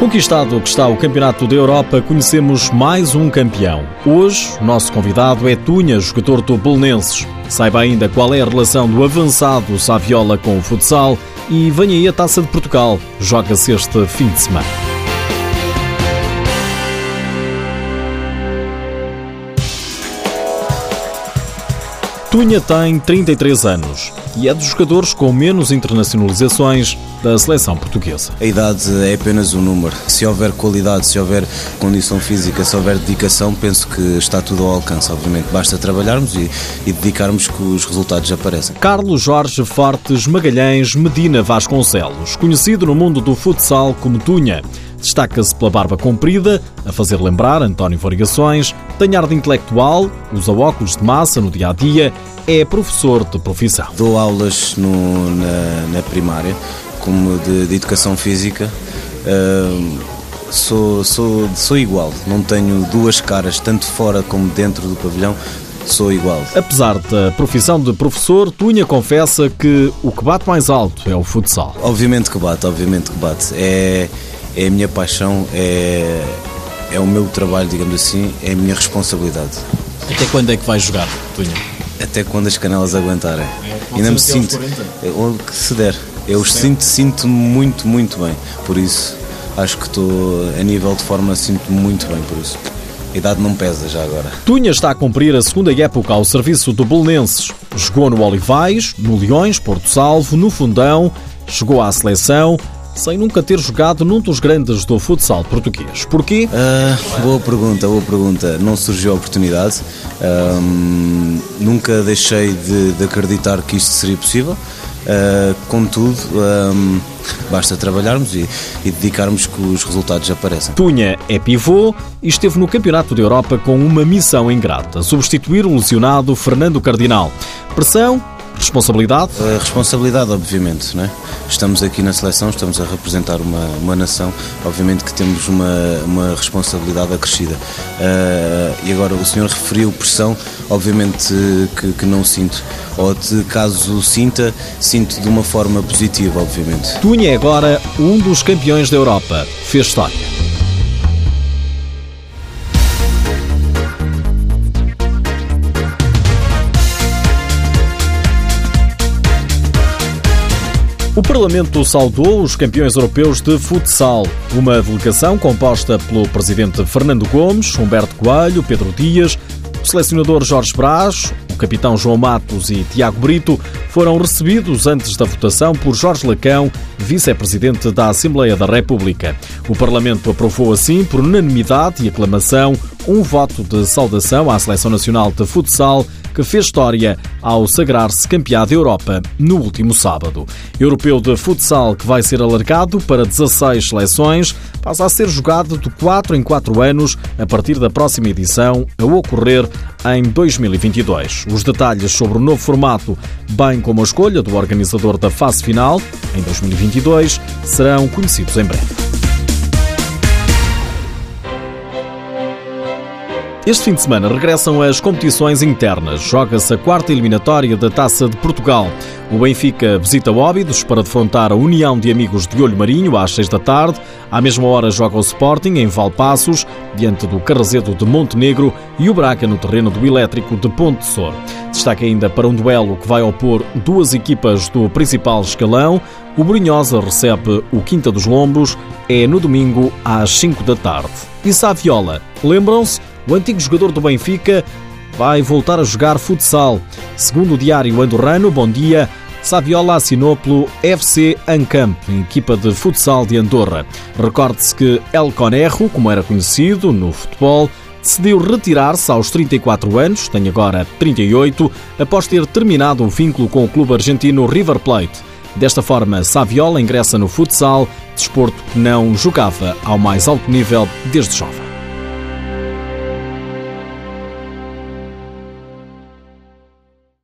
Conquistado que está o Campeonato da Europa, conhecemos mais um campeão. Hoje, nosso convidado é Tunha, jogador do. Saiba ainda qual é a relação do avançado Saviola com o futsal e venha aí a Taça de Portugal. Joga-se este fim de semana. Tunha tem 33 anos e é dos jogadores com menos internacionalizações da seleção portuguesa. A idade é apenas um número. Se houver qualidade, se houver condição física, se houver dedicação, penso que está tudo ao alcance. Obviamente, basta trabalharmos e, e dedicarmos que os resultados aparecem. Carlos Jorge Fortes Magalhães Medina Vasconcelos, conhecido no mundo do futsal como Tunha. Destaca-se pela barba comprida, a fazer lembrar António Variações, tem ar de intelectual, usa óculos de massa no dia a dia, é professor de profissão. Dou aulas no, na, na, primária, como de, de educação física. Uh, sou, sou, sou igual, não tenho duas caras, tanto fora como dentro do pavilhão sou igual. Apesar da profissão de professor, Tunha confessa que o que bate mais alto é o futsal. Obviamente que bate, obviamente que bate. É, é a minha paixão, é, é o meu trabalho, digamos assim, é a minha responsabilidade. Até quando é que vais jogar, Tunha? Até quando as canelas aguentarem. É, Ainda me sinto. O que se der. Eu sinto, sinto muito, muito bem. Por isso, acho que estou a nível de forma, sinto muito bem por isso. A idade não pesa já agora. Tunha está a cumprir a segunda época ao serviço do Belenenses. Jogou no Olivais, no Leões, Porto Salvo, no Fundão, chegou à seleção, sem nunca ter jogado num dos grandes do futsal português. Porquê? Uh, boa pergunta, boa pergunta. Não surgiu a oportunidade. Um, nunca deixei de, de, acreditar que isto seria possível. Uh, contudo, um, basta trabalharmos e, e, dedicarmos que os resultados apareçam. Tunha é pivô e esteve no Campeonato da Europa com uma missão ingrata: substituir o lesionado Fernando Cardinal. Pressão Responsabilidade? A responsabilidade, obviamente. Né? Estamos aqui na seleção, estamos a representar uma, uma nação, obviamente que temos uma, uma responsabilidade acrescida. Uh, e agora, o senhor referiu pressão, obviamente que, que não sinto. Ou de caso sinta, sinto de uma forma positiva, obviamente. Tunha é agora um dos campeões da Europa. Fez história. O Parlamento saudou os campeões europeus de futsal. Uma delegação composta pelo presidente Fernando Gomes, Humberto Coelho, Pedro Dias, o selecionador Jorge Brás, o capitão João Matos e Tiago Brito foram recebidos antes da votação por Jorge Lacão, vice-presidente da Assembleia da República. O Parlamento aprovou assim, por unanimidade e aclamação, um voto de saudação à Seleção Nacional de Futsal que fez história ao sagrar-se campeão da Europa no último sábado. Europeu de futsal que vai ser alargado para 16 seleções, passa a ser jogado de 4 em 4 anos a partir da próxima edição, a ocorrer em 2022. Os detalhes sobre o novo formato, bem como a escolha do organizador da fase final, em 2022, serão conhecidos em breve. Este fim de semana regressam as competições internas. Joga-se a quarta eliminatória da Taça de Portugal. O Benfica visita Óbidos para defrontar a União de Amigos de Olho Marinho às seis da tarde. À mesma hora joga o Sporting em Valpassos, diante do Carrazedo de Montenegro e o Braga no terreno do Elétrico de Ponte Sor. Destaque ainda para um duelo que vai opor duas equipas do principal escalão. O Brunhosa recebe o Quinta dos Lombos. É no domingo às 5 da tarde. E Saviola, lembram-se? O antigo jogador do Benfica vai voltar a jogar futsal. Segundo o diário Andorrano, bom dia, Saviola assinou pelo FC Ancamp, equipa de futsal de Andorra. Recorde-se que El Conerro, como era conhecido no futebol, decidiu retirar-se aos 34 anos, tem agora 38, após ter terminado o vínculo com o clube argentino River Plate. Desta forma, Saviola ingressa no futsal, desporto que não jogava ao mais alto nível desde jovem.